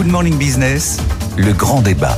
Good Morning Business, le grand débat.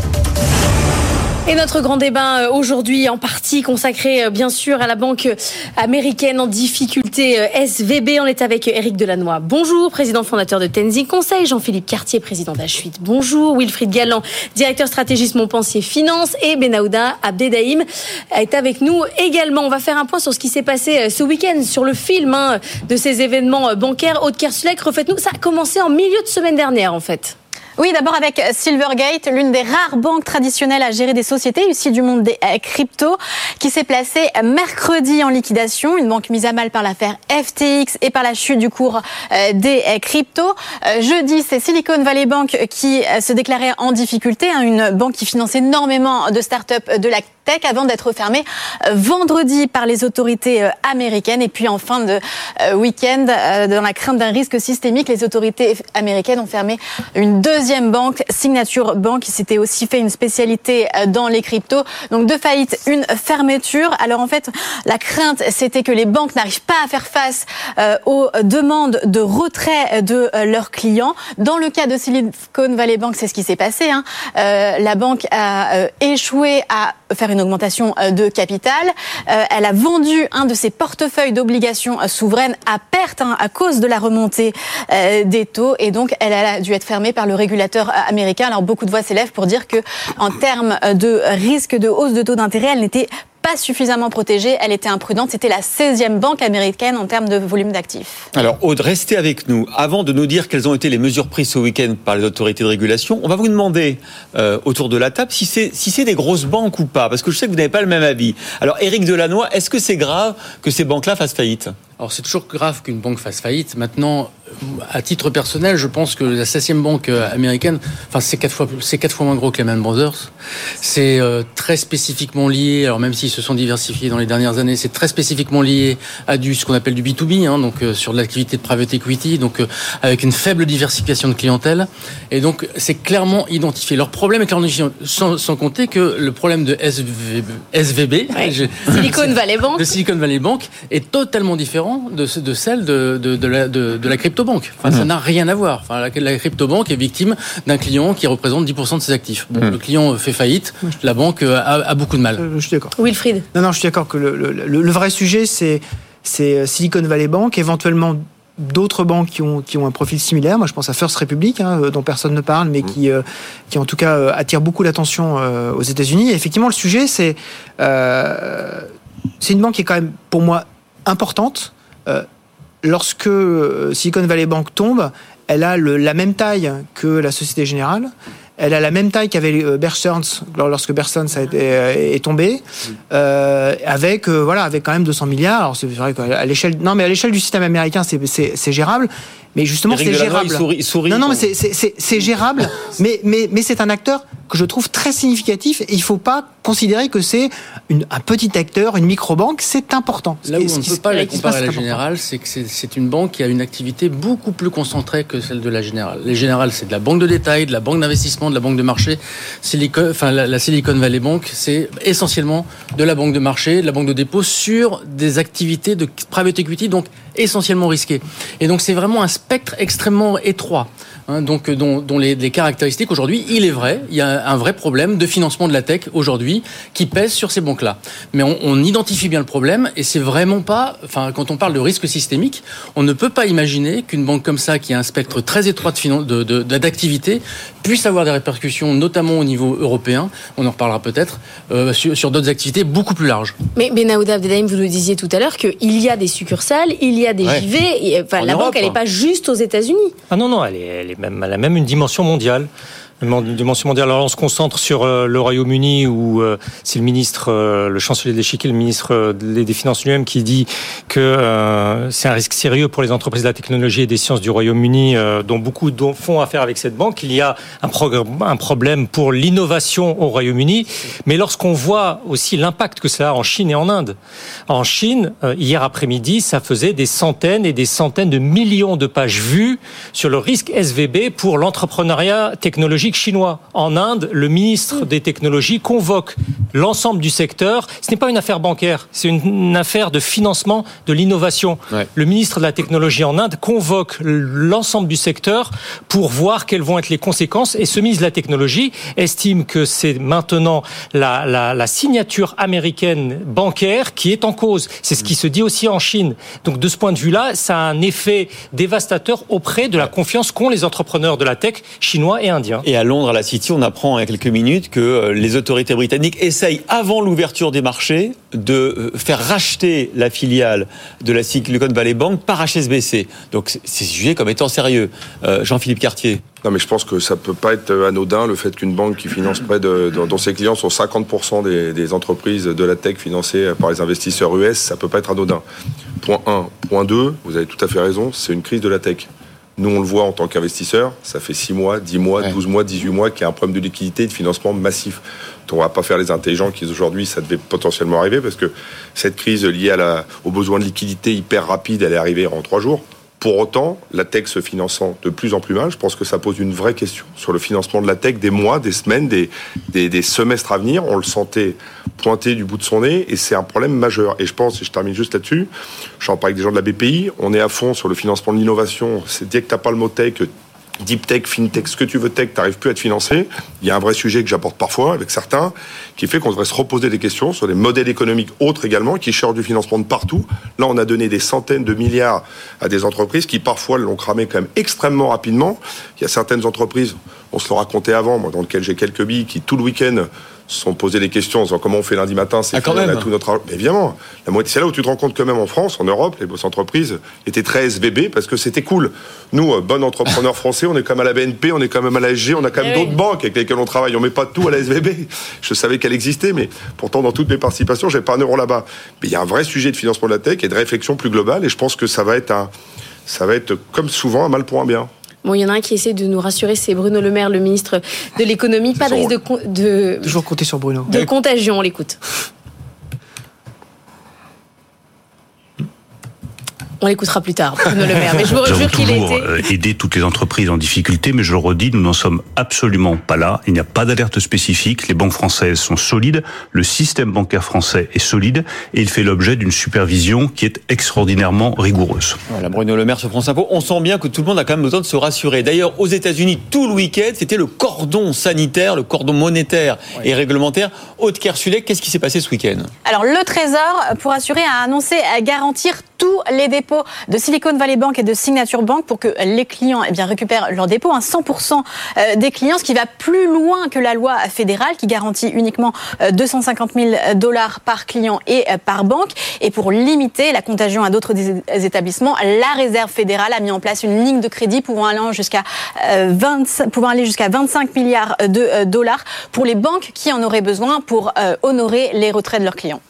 Et notre grand débat euh, aujourd'hui en partie consacré euh, bien sûr à la banque américaine en difficulté euh, SVB. On est avec Eric Delannoy. Bonjour, président fondateur de Tenzing Conseil. Jean-Philippe Cartier, président d'H8. Bonjour. Wilfried Galland, directeur stratégiste Montpensier Finance. Et Benahouda Abdedaïm est avec nous également. On va faire un point sur ce qui s'est passé ce week-end, sur le film hein, de ces événements bancaires. Haute Kersulek, refaites-nous. Ça a commencé en milieu de semaine dernière en fait. Oui, d'abord avec Silvergate, l'une des rares banques traditionnelles à gérer des sociétés ici du monde des euh, cryptos, qui s'est placée mercredi en liquidation, une banque mise à mal par l'affaire FTX et par la chute du cours euh, des euh, cryptos. Jeudi, c'est Silicon Valley Bank qui se déclarait en difficulté, hein, une banque qui finance énormément de startups de la tech avant d'être fermée vendredi par les autorités américaines. Et puis en fin de week-end, dans la crainte d'un risque systémique, les autorités américaines ont fermé une deuxième deuxième banque, Signature Bank, qui s'était aussi fait une spécialité euh, dans les cryptos. Donc deux faillites, une fermeture. Alors en fait, la crainte, c'était que les banques n'arrivent pas à faire face euh, aux demandes de retrait de euh, leurs clients. Dans le cas de Silicon Valley Bank, c'est ce qui s'est passé. Hein. la banque a échoué à faire une augmentation de capital. elle a vendu un de ses portefeuilles d'obligations souveraines à perte hein, à cause de la remontée des taux et donc elle a dû être fermée par le régulateur régulateur américain. Alors beaucoup de voix s'élèvent pour dire que, en termes de risque de hausse de taux d'intérêt, elle n'était pas suffisamment protégée, elle était imprudente. C'était la 16e banque américaine en termes de volume d'actifs. Alors Aude, restez avec nous. Avant de nous dire quelles ont été les mesures prises ce week-end par les autorités de régulation, on va vous demander euh, autour de la table si c'est si c'est des grosses banques ou pas, parce que je sais que vous n'avez pas le même avis. Alors Éric Delannoy, est-ce que c'est grave que ces banques-là fassent faillite? Alors c'est toujours grave qu'une banque fasse faillite. Maintenant, à titre personnel, je pense que la 16e banque euh, américaine, enfin c'est quatre fois c'est quatre fois moins gros que Lehman Brothers. C'est euh, très spécifiquement lié. Alors même s'ils se sont diversifiés dans les dernières années, c'est très spécifiquement lié à du ce qu'on appelle du B2B, hein, donc euh, sur l'activité de private equity, donc avec une faible diversification de clientèle. Et donc c'est clairement identifié. Leur problème est clairement sans, sans compter que le problème de SVB, SVB Silicon Valley Bank, de Silicon Valley Bank est totalement différent de, de celle de, de, la, de, la crypto-banque. Enfin, Ça mmh. n'a rien à voir. Enfin, la, la crypto-banque est victime d'un client qui représente 10% de ses actifs. Mmh. Le client fait faillite, la banque a, a beaucoup de mal. Euh, je suis d'accord. Wilfried Non, non, je suis d'accord que le, le, vrai sujet, c'est Silicon Valley Bank, éventuellement d'autres banques qui ont, qui ont un profil similaire. Moi, je pense à First Republic, hein, euh, dont personne ne parle, mais qui, euh, qui en tout cas attire beaucoup l'attention aux États-Unis. Et effectivement, le sujet, c'est c'est une banque qui est quand même, pour moi, importante. Euh, lorsque euh, Silicon Valley Bank tombe, elle a la même taille que la Société Générale. Elle a la même taille qu'avait euh, Bear Stearns lorsque Bear Stearns est tombé, avec voilà, avec quand même 200 milliards. Alors c'est vrai qu'à l'échelle, non mais à l'échelle du système américain, c'est gérable. Mais justement, c'est gérable. non, non, mais c'est gérable. mais mais, mais c'est un acteur que je trouve très significatif. Et il ne faut pas considérer que c'est un petit acteur, une micro-banque. C'est important. Là où on ne peut pas la comparer à la Générale, c'est que c'est une banque qui a une activité beaucoup plus concentrée que celle de la Générale. Les Générales, c'est de la banque de détail, de la banque d'investissement, de la banque de marché. Silicon, enfin, la, Silicon Valley Bank, c'est essentiellement de la banque de marché, de la banque de dépôt sur des activités de private equity, donc essentiellement risquées. Et donc c'est vraiment un spectre extrêmement étroit. Hein, donc euh, dont, les, caractéristiques aujourd'hui, il est vrai, il y a un vrai problème de financement de la tech aujourd'hui qui pèse sur ces banques-là. Mais on, identifie bien le problème et c'est vraiment pas, enfin quand on parle de risque systémique, on ne peut pas imaginer qu'une banque comme ça, qui a un spectre très étroit de d'activité, puisse avoir des répercussions, notamment au niveau européen. On en reparlera peut-être euh, sur, d'autres activités beaucoup plus larges. Mais Benaouda Abdelhaim, vous le disiez tout à l'heure qu'il y a des succursales, il y a des JV. Et, enfin, la banque, elle n'est hein. pas juste aux États-Unis. Ah non non, elle est est même, elle a même une dimension mondiale dimension mondiale. Alors on se concentre sur euh, le Royaume-Uni où euh, c'est le ministre, euh, le chancelier de l'échiquier, le ministre des Finances lui-même qui dit que c'est un risque sérieux pour les entreprises de la technologie et des sciences du Royaume-Uni dont beaucoup font affaire avec cette banque. Il y a un, un problème pour l'innovation au Royaume-Uni. Mais lorsqu'on voit aussi l'impact que ça a en Chine et en Inde. En Chine, hier après-midi, ça faisait des centaines et des centaines de millions de pages vues sur le risque SVB pour l'entrepreneuriat technologique chinois. En Inde, le ministre des Technologies convoque l'ensemble du secteur. Ce n'est pas une affaire bancaire, c'est une, affaire de financement de l'innovation. Le ministre de la Technologie en Inde convoque l'ensemble du secteur pour voir quelles vont être les conséquences. Et ce ministre de la Technologie estime que c'est maintenant la, la signature américaine bancaire qui est en cause. C'est ce qui se dit aussi en Chine. Donc de ce point de vue-là, ça a un effet dévastateur auprès de la confiance qu'ont les entrepreneurs de la tech chinois et indiens. Et à Londres, à la City, on apprend il y a quelques minutes que euh, les autorités britanniques essayent, avant l'ouverture des marchés, de euh, faire racheter la filiale de la Silicon Valley Bank par HSBC. Donc c'est jugé comme étant sérieux. Euh, Jean-Philippe Cartier. Non, mais je pense que ça peut pas être anodin le fait qu'une banque qui finance près de, dont ses clients sont 50% des, entreprises de la tech financées par les investisseurs US, ça peut pas être anodin. Point 1. Point 2, vous avez tout à fait raison, c'est une crise de la tech. Nous, on le voit en tant qu'investisseur, ça fait 6 mois, 10 mois, 12 mois, 18 mois qu'il y a un problème de liquidité et de financement massif. Donc, on va pas faire les intelligents qui aujourd'hui, ça devait potentiellement arriver parce que cette crise liée à la, aux besoins de liquidité hyper rapide, elle est arrivée en 3 jours. Pour autant, la tech se finançant de plus en plus mal, je pense que ça pose une vraie question sur le financement de la tech des mois, des semaines, des, des, semestres à venir. On le sentait pointer du bout de son nez et c'est un problème majeur. Et je pense, et je termine juste là-dessus, j'en parle avec des gens de la BPI, on est à fond sur le financement de l'innovation. C'est dès que tu pas le mot tech, deep tech, fintech, ce que tu veux tech, t'arrives plus à être financé. Il y a un vrai sujet que j'apporte parfois avec certains, qui fait qu'on devrait se reposer des questions sur des modèles économiques autres également, qui cherchent du financement de partout. Là, on a donné des centaines de milliards à des entreprises qui parfois l'ont cramé quand même extrêmement rapidement. Il y a certaines entreprises, on se le racontait avant, moi, dans lequel j'ai quelques billes, qui tout le week-end sont posés des questions en disant comment on fait lundi matin, c'est ah, quand même. tout notre mais évidemment. La moitié, c'est là où tu te rends compte que même en France, en Europe, les grosses entreprises étaient très SVB parce que c'était cool. Nous, euh, bon entrepreneur français, on est comme à la BNP, on est quand même à la SG, on a quand même eh d'autres banques avec lesquelles on travaille. On met pas tout à la SVB. Je savais qu'elle existait, mais pourtant dans toutes mes participations, j'ai pas un euro là-bas. Mais il y a un vrai sujet de financement de la tech et de réflexion plus globale, et je pense que ça va être un, ça va être comme souvent un mal pour un bien. Bon, il y en a un qui essaie de nous rassurer, c'est Bruno Le Maire, le ministre de l'économie. Pas de risque de, de, Toujours compter sur Bruno. De contagion, on l'écoute. On l'écoutera plus tard, Bruno Le Maire. Mais je vous jure qu'il a été... Euh, aider toutes les entreprises en difficulté, mais je le redis, nous n'en sommes absolument pas là. Il n'y a pas d'alerte spécifique. Les banques françaises sont solides. Le système bancaire français est solide et il fait l'objet d'une supervision qui est extraordinairement rigoureuse. Voilà, Bruno Le Maire sur France Info. On sent bien que tout le monde a quand même besoin de se rassurer. D'ailleurs, aux États-Unis, tout le week-end, c'était le cordon sanitaire, le cordon monétaire et réglementaire. Haute Kersulek, qu'est-ce qui s'est passé ce week-end? Alors, le Trésor, pour assurer, a annoncé à garantir tous les dépôts de Silicon Valley Bank et de Signature Bank pour que les clients eh bien, récupèrent leurs dépôts. 100% euh, des clients, ce qui va plus loin que la loi fédérale qui garantit uniquement 250 euh, 000 dollars par client et euh, par banque. Et pour limiter la contagion à d'autres établissements, la Réserve fédérale a mis en place une ligne de crédit pouvant aller jusqu'à 20, pouvant aller jusqu'à 25 milliards de dollars pour les banques qui en auraient besoin pour honorer les retraits de leurs clients.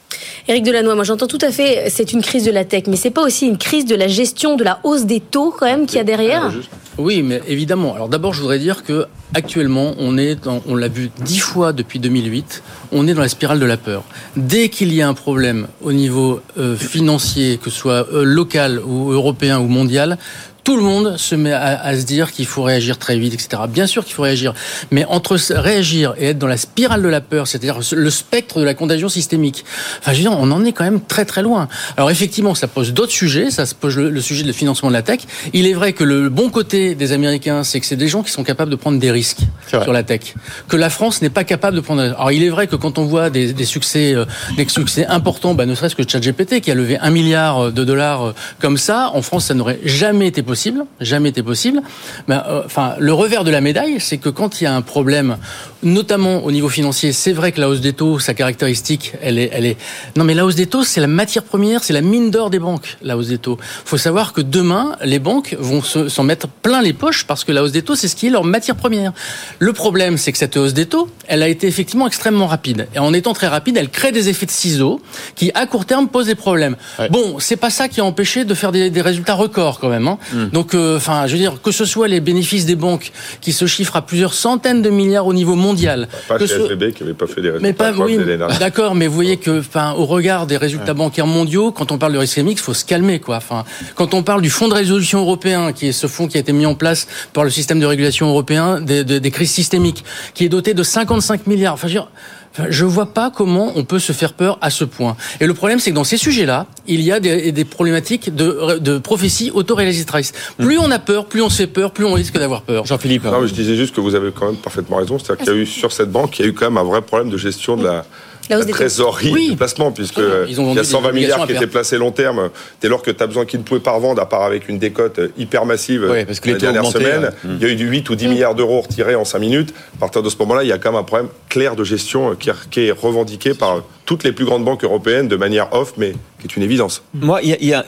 Éric Delannoy, moi j'entends tout à fait, c'est une crise de la tech, mais c'est pas aussi une crise de la gestion de la hausse des taux quand même qu'il y a derrière Oui, mais évidemment. Alors d'abord, je voudrais dire que actuellement, on l'a vu dix fois depuis 2008, on est dans la spirale de la peur. Dès qu'il y a un problème au niveau euh, financier, que ce soit euh, local ou européen ou mondial, tout le monde se met à, se dire qu'il faut réagir très vite, etc. Bien sûr qu'il faut réagir, mais entre réagir et être dans la spirale de la peur, c'est-à-dire le spectre de la contagion systémique, enfin, je veux dire, on en est quand même très très loin. Alors effectivement, ça pose d'autres sujets, ça se pose le, sujet de financement de la tech. Il est vrai que le bon côté des Américains, c'est que c'est des gens qui sont capables de prendre des risques sur la tech, que la France n'est pas capable de prendre. Alors il est vrai que quand on voit des, des succès, euh, des succès importants, bah, ne serait-ce que ChatGPT qui a levé un milliard de dollars euh, comme ça, en France, ça n'aurait jamais été possible possible, jamais été possible. Mais, euh, enfin, le revers de la médaille, c'est que quand il y a un problème, notamment au niveau financier, c'est vrai que la hausse des taux, sa caractéristique, elle est, elle est. Non, mais la hausse des taux, c'est la matière première, c'est la mine d'or des banques. La hausse des taux. Faut savoir que demain, les banques vont s'en mettre plein les poches parce que la hausse des taux, c'est ce qui est leur matière première. Le problème, c'est que cette hausse des taux, elle a été effectivement extrêmement rapide. Et en étant très rapide, elle crée des effets de ciseaux qui, à court terme, posent des problèmes. Bon, c'est pas ça qui a empêché de faire des, des résultats records quand même. Hein. Hmm. Donc, euh, enfin, je veux dire que ce soit les bénéfices des banques qui se chiffrent à plusieurs centaines de milliards au niveau mondial. Pas que ce- SVB qui n'avait pas fait des résultats. mais pas, oui, d'accord, mais vous voyez que, enfin, au regard des résultats bancaires mondiaux, quand on parle de risque il faut se calmer, quoi. Enfin, quand on parle du fonds de résolution européen, qui est ce fonds qui a été mis en place par le système de régulation européen des, des- des crises systémiques, qui est doté de 55 milliards. Enfin, je veux dire, Enfin, Je vois pas comment on peut se faire peur à ce point. Et le problème, c'est que dans ces sujets-là, il y a des, des problématiques de, de prophéties autoréalisatrices. Plus on a peur, plus on se fait peur, plus on risque d'avoir peur. Jean-Philippe. Non, mais je disais juste que vous avez quand même parfaitement raison. C'est-à-dire qu'il y a eu sur cette banque, il y a eu quand même un vrai problème de gestion de la, La trésorerie Oui. du placement, puisque. Ils ont il y a des 120 milliards qui étaient placés long terme. Dès lors que tu as besoin qu'ils ne pouvaient pas revendre, à part avec une décote hyper massive Oui, parce que la les taux dernière augmentaient, semaine, ouais. il y a eu du 8 ou 10 milliards d'euros retirés en 5 minutes. À partir de ce moment-là, il y a quand même un problème clair de gestion qui, qui est revendiqué par toutes les plus grandes banques européennes de manière off, mais qui est une évidence. Moi, il y a,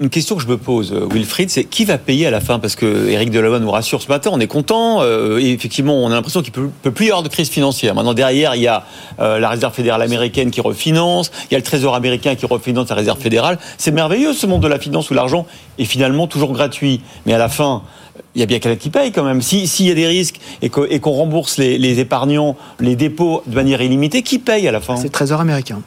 une question que je me pose, euh, Wilfried, c'est qui va payer à la fin? Parce que Eric Delavaux nous rassure ce matin, on est content, euh, et effectivement, on a l'impression qu'il ne peut, plus y avoir de crise financière. Maintenant, derrière, il y a euh, la réserve fédérale américaine qui refinance, il y a le trésor américain qui refinance la réserve fédérale. C'est merveilleux ce monde de la finance où l'argent est finalement toujours gratuit. Mais à la fin, il y a bien quelqu'un qui paye quand même. Si- S'il y a des risques et qu'on rembourse les, les épargnants, les dépôts de manière illimitée, qui paye à la fin C'est le Trésor américain.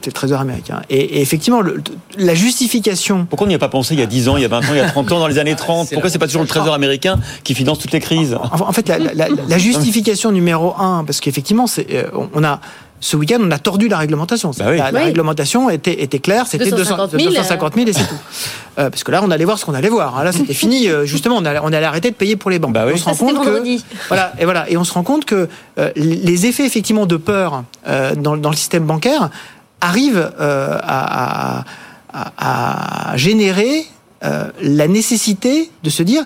C'est le Trésor américain. Et, et effectivement, le- la justification. Pourquoi on n'y a pas pensé il y a 10 ans, il y a 20 ans, il y a 30 ans, dans les années 30 C'est Pourquoi c'est pas toujours le Trésor américain qui finance toutes les crises? En, en fait, la, la- justification numéro un, parce qu'effectivement, c'est, euh, on a ce week-end, on a tordu la réglementation. Bah oui. la, la Oui. réglementation était, était claire, c'était 250 200 000, 250 000 et c'est tout. Euh, parce que là, on allait voir ce qu'on allait voir. hein. Là, c'était fini. euh, justement, on allait, on allait arrêter de payer pour les banques. Bah oui. On se rend compte que voilà et voilà et on se rend compte que euh, les effets effectivement de peur euh, dans, dans le système bancaire arrivent euh, à, à- à- à générer euh, la nécessité de se dire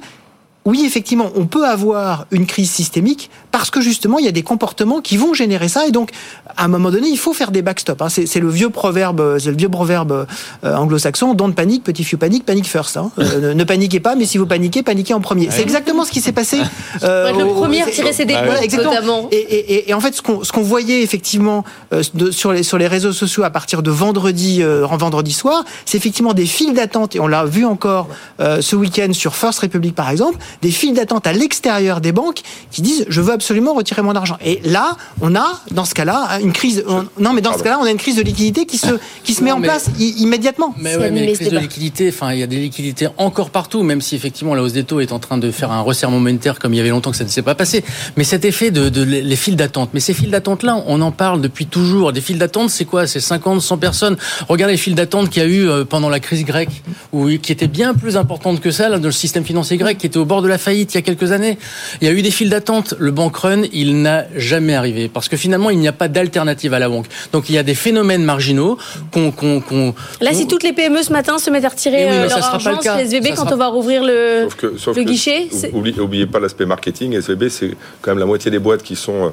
oui, effectivement, on peut avoir une crise systémique parce que justement, il y a des comportements qui vont générer ça. Et donc, à un moment donné, il faut faire des backstops. hein. C'est c'est le vieux proverbe, c'est le vieux proverbe euh, anglo-saxon don't panique, petit few panique, panique first. hein. Euh, ne, ne paniquez pas, mais si vous paniquez, paniquez en premier. C'est exactement ce qui s'est passé. euh, le premier à tirer ses exactement. notamment. Et, et- et- et en fait, ce qu'on ce qu'on voyait effectivement euh, de- sur, les, sur les réseaux sociaux à partir de vendredi, euh, en vendredi soir, c'est effectivement des files d'attente, et on l'a vu encore euh, ce week-end sur First Republic par exemple, des files d'attente à l'extérieur des banques qui disent je veux absolument retirer mon argent. Et là, on a, dans ce cas-là, une crise. on- non, mais dans ce cas-là, on a une crise de liquidité qui se, qui se met en place i- immédiatement. Mais, ouais, mais les crises de liquidité, enfin, il y a des liquidités encore partout, même si effectivement la hausse des taux est en train de faire un resserrement monétaire comme il y avait longtemps que ça ne s'est pas passé. Mais cet effet de, de les les files d'attente, mais ces files d'attente-là, on en parle depuis toujours. Des files d'attente, c'est quoi? C'est 50, 100 personnes. Regardez les files d'attente qu'il y a eu euh, pendant la crise grecque, où, qui étaient bien plus importantes que ça, là, dans le système financier grec, qui était au bord de la faillite il y a quelques années. Il y a eu des files d'attente. Le bank run, il n'a jamais arrivé, parce que finalement, il n'y a pas d'alternative à la banque. Donc il y a des phénomènes marginaux qu'on... Là, si toutes les PME ce matin se mettent à retirer Eh oui, euh, leur argent le chez SVB Ça quand sera- on va rouvrir le, Sauf que, sauf le que- guichet, Oubliez, oubliez pas l'aspect marketing. SVB, c'est quand même la moitié des boîtes qui sont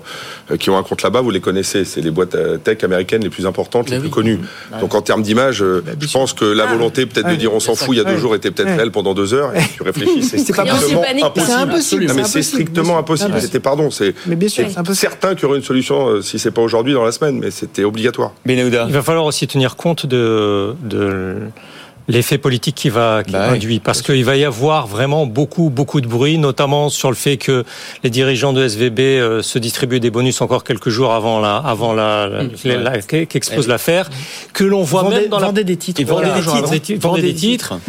euh, qui ont un compte là-bas. Vous les connaissez. C'est les boîtes euh, tech américaines les plus importantes, les Bah plus oui. connues. Donc en termes d'image, euh, je pense que la volonté peut-être de dire on s'en fout il y a deux jours était peut-être réelle pendant deux heures. Et tu réfléchis, c'est pas se strictement panique. impossible. C'est impossible. Non, mais c'est impossible. strictement impossible. C'était pardon. C'est certain qu'il y aurait une solution euh, si c'est pas aujourd'hui dans la semaine, mais c'était obligatoire. Benahouda Il va falloir aussi tenir compte de, de l'effet politique qui va qui Bah oui. induit parce qu'il va y avoir vraiment beaucoup beaucoup de bruit notamment sur le fait que les dirigeants de SVB euh, se distribuent des bonus encore quelques jours avant la avant la, la- Mmh, la- la- qu'expose l'affaire que l'on voit Vendez, même dans la vendez des titres. Vendez Voilà, des titres. vendez des- vendez des titres.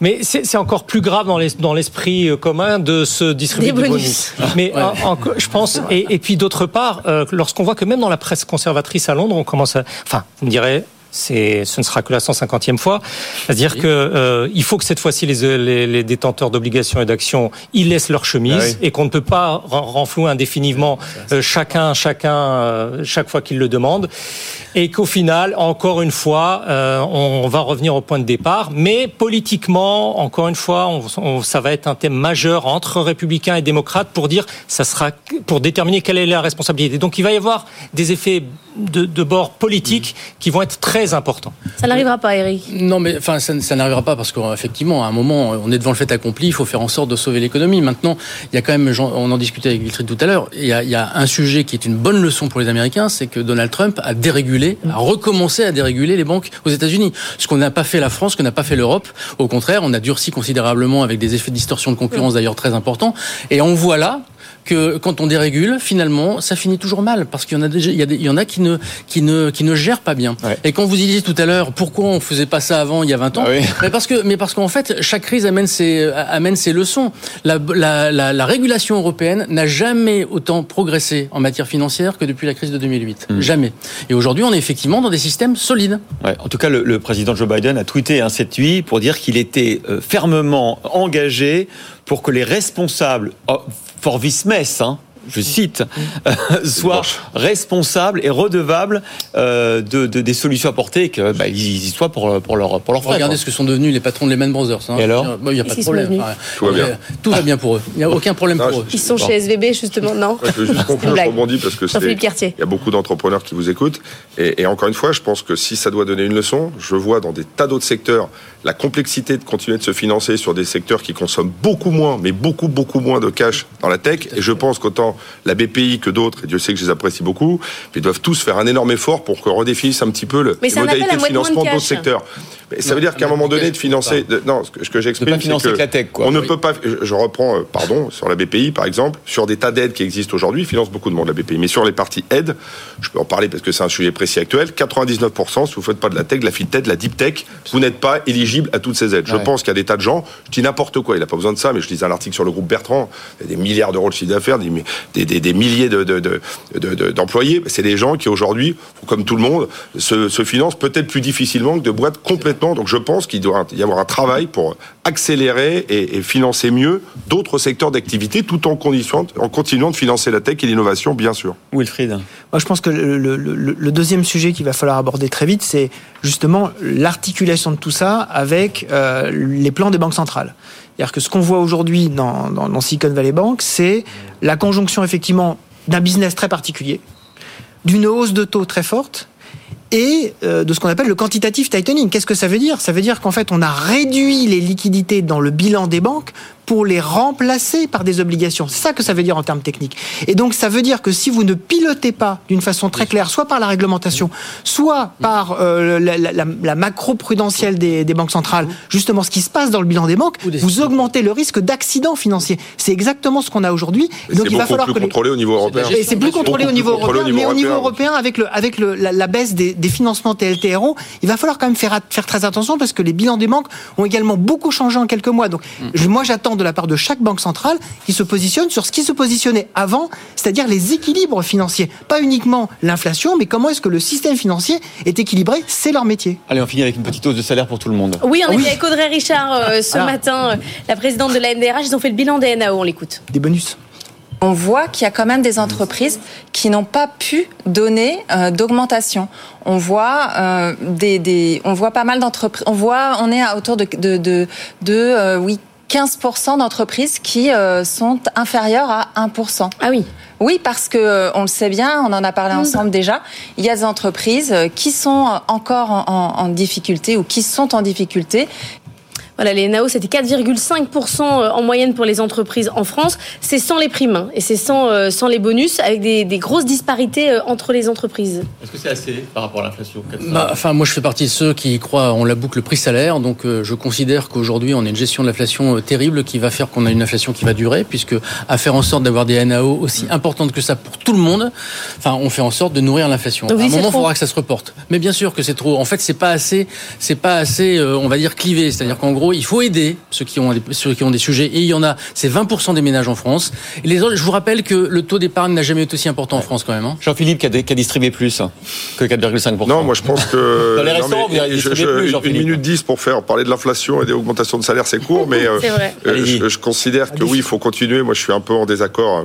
Mais c'est c'est encore plus grave dans les- dans l'esprit euh, commun de se distribuer Des des bonus. bonus. Mais en- en- je pense, et, et puis d'autre part, euh, lorsqu'on voit que même dans la presse conservatrice à Londres, on commence à, enfin, vous me direz, c'est, ce ne sera que la 150e fois. C'est-à-dire que euh, il faut que cette fois-ci les, les, les détenteurs d'obligations et d'actions ils laissent leur chemise Ah et qu'on ne peut pas ren- renflouer indéfiniment euh, chacun, chacun, euh, chaque fois qu'il le demande, et qu'au final, encore une fois, on va revenir au point de départ. Mais politiquement, encore une fois, on, on- ça va être un thème majeur entre républicains et démocrates pour dire, ça sera pour déterminer quelle est la responsabilité. Donc, il va y avoir des effets de, de bord politique qui vont être très importants. Ça n'arrivera pas, Eric. Non, mais enfin, ça, ça n'arrivera pas parce qu'effectivement, à un moment, on est devant le fait accompli. Il faut faire en sorte de sauver l'économie. Maintenant, il y a quand même, on en discutait avec Wilfried tout à l'heure. Il y, a, il y a un sujet qui est une bonne leçon pour les Américains, c'est que Donald Trump a dérégulé, a recommencé à déréguler les banques aux États-Unis. Ce qu'on n'a pas fait la France, ce qu'on n'a pas fait l'Europe. Au contraire, on a durci considérablement avec des effets de distorsion de concurrence d'ailleurs très importants. Et on voit là que quand on dérégule, finalement, ça finit toujours mal parce qu'il y en a déjà, il y, a des- il y en a qui ne, qui ne, qui ne gèrent pas bien. Ouais. Et quand vous disiez tout à l'heure, pourquoi on faisait pas ça avant, il y a 20 ans Ah oui. mais parce que, mais parce qu'en fait, chaque crise amène ses, amène ses leçons. La, la, la, la régulation européenne n'a jamais autant progressé en matière financière que depuis la crise de 2008. Mm. Jamais. Et aujourd'hui, on est effectivement dans des systèmes solides. Ouais. En tout cas, le, le président Joe Biden a tweeté hein, cette nuit pour dire qu'il était euh, fermement engagé pour que les responsables, oh, for this mess, hein, je cite, euh, soient responsables et redevables euh, de, de- des solutions apportées et que bah, ils y soient pour, pour leur pour leurs frais. Regardez quoi. ce que sont devenus les patrons de Lehman Brothers. hein. Et alors Bon, Il n'y a pas de qu'ils problème. Enfin, Tout va bien. euh, Tout va bien pour eux. Il n'y a aucun problème Non, pour eux. Ils sont chez SVB, justement, non Ouais, je veux juste conclure, je blague. rebondis parce que. Il y a beaucoup d'entrepreneurs qui vous écoutent. Et, et encore une fois, je pense que si ça doit donner une leçon, je vois dans des tas d'autres secteurs la complexité de continuer de se financer sur des secteurs qui consomment beaucoup moins, mais beaucoup, beaucoup moins de cash dans la tech. Et je pense qu'autant la BPI que d'autres, et Dieu sait que je les apprécie beaucoup, mais doivent tous faire un énorme effort pour qu'on redéfinisse un petit peu le, les modalités de financement d'autres secteurs. Mais ça veut dire qu'à un moment donné, de financer. de- non, ce que, que j'exprime, c'est financer que la tech, quoi. on ne Oui. peut pas. je- reprends, euh, pardon, sur la BPI par exemple, sur des tas d'aides qui existent aujourd'hui, ils financent beaucoup de monde la BPI, mais sur les parties aides, je peux en parler parce que c'est un sujet précis actuel. 99%, si vous faites pas de la tech, de la fintech, de la deep tech, vous n'êtes pas éligible à toutes ces aides. Je pense qu'il y a des tas de gens. Je dis n'importe quoi. Il n'a pas besoin de ça, mais je lisais un article sur le groupe Bertrand. Il y a des milliards d'euros de chiffre d'affaires, des, des, des- des milliers de, de- d'employés. C'est des gens qui aujourd'hui, comme tout le monde, se, se financent peut-être plus difficilement que de boîtes complètement. Donc je pense qu'il doit y avoir un travail pour accélérer et, et financer mieux d'autres secteurs d'activité, tout en, continuant de financer la tech et l'innovation, bien sûr. Wilfried. Moi, je pense que le, le- le- le deuxième sujet qu'il va falloir aborder très vite, c'est justement l'articulation de tout ça avec euh, les plans des banques centrales. C'est-à-dire que ce qu'on voit aujourd'hui dans, dans, dans Silicon Valley Bank, c'est la conjonction effectivement d'un business très particulier, d'une hausse de taux très forte et euh, de ce qu'on appelle le quantitative tightening. Qu'est-ce que ça veut dire? Ça veut dire qu'en fait, on a réduit les liquidités dans le bilan des banques pour les remplacer par des obligations. C'est ça que ça veut dire en termes techniques. Et donc, ça veut dire que si vous ne pilotez pas d'une façon très claire, soit par la réglementation, soit par euh, la, la- la- macro-prudentielle des, des banques centrales, justement ce qui se passe dans le bilan des banques, vous augmentez le risque d'accident financier. C'est exactement ce qu'on a aujourd'hui. Donc, il va falloir plus que les- contrôlé au niveau européen. et c'est plus contrôlé au niveau européen, mais au niveau européen. européen, avec, le, avec le, la, la baisse des, des financements TLTRO, il va falloir quand même faire, faire très attention parce que les bilans des banques ont également beaucoup changé en quelques mois. Donc, je- moi, j'attends de la part de chaque banque centrale qui se positionne sur ce qui se positionnait avant, c'est-à-dire les équilibres financiers. Pas uniquement l'inflation, mais comment est-ce que le système financier est équilibré C'est leur métier. Allez, on finit avec une petite hausse de salaire pour tout le monde. Oui, on Ah était oui. avec Audrey Richard euh, ce matin, euh, la présidente de la NDRH. Ils ont fait le bilan des NAO, on l'écoute. Des bonus. On voit qu'il y a quand même des entreprises qui n'ont pas pu donner euh, d'augmentation. On voit euh, des, des, on voit pas mal d'entreprises. On voit, on est à autour de de de, de euh, oui. 15% d'entreprises qui euh, sont inférieures à 1%. Ah oui. Oui, parce que euh, on le sait bien, on en a parlé ensemble déjà. Il y a des entreprises euh, qui sont encore en, en- en difficulté ou qui sont en difficulté Voilà, les NAO, c'était 4,5% en moyenne pour les entreprises en France. C'est sans les primes hein, et c'est sans, euh, sans les bonus, avec des, des grosses disparités euh, entre les entreprises. Est-ce que c'est assez par rapport à l'inflation Bah, enfin, moi, je fais partie de ceux qui croient en la boucle prix-salaire. Donc, euh, je considère qu'aujourd'hui, on a une gestion de l'inflation euh, terrible qui va faire qu'on a une inflation qui va durer, puisque à faire en sorte d'avoir des NAO aussi importantes que ça pour tout le monde, enfin, on fait en sorte de nourrir l'inflation. À un moment, il faudra que ça se reporte. Mais bien sûr que c'est trop. En fait, c'est pas assez, c'est pas assez, euh, on va dire clivé. C'est-à-dire qu'en gros, faut, il faut aider ceux qui ont des, ceux qui ont des sujets. Et il y en a, c'est 20% des ménages en France. Et les autres, je vous rappelle que le taux d'épargne n'a jamais été aussi important en France quand même. Hein. Jean-Philippe qui a, qui a, distribué plus que 4,5%. Non, moi je pense que. Dans les restaurants, vous avez distribué plus, Jean-Philippe. Une minute 10 pour faire parler de l'inflation et des augmentations de salaire, c'est court, mais euh, je, je, considère que oui, il faut continuer. Moi je suis un peu en désaccord.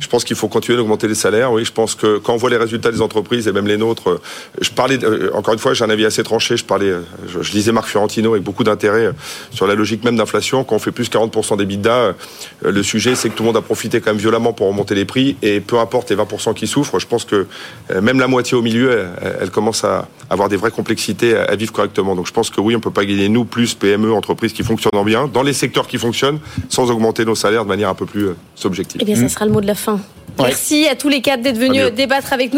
Je pense qu'il faut continuer d'augmenter les salaires. Oui, je pense que quand on voit les résultats des entreprises et même les nôtres, je parlais, encore une fois, j'ai un avis assez tranché. Je parlais, je, je lisais Marc Fiorentino avec beaucoup d'intérêt sur la logique même d'inflation. Quand on fait plus 40% des bidas, le sujet c'est que tout le monde a profité quand même violemment pour remonter les prix et peu importe les 20% qui souffrent, je pense que même la moitié au milieu, elle, elle commence à avoir des vraies complexités à vivre correctement. Donc je pense que oui, on peut pas gagner nous plus PME, entreprises qui fonctionnent bien dans les secteurs qui fonctionnent sans augmenter nos salaires de manière un peu plus subjective. Eh bien, ça sera le mot de la fin. Merci à tous les quatre d'être venus débattre avec nous.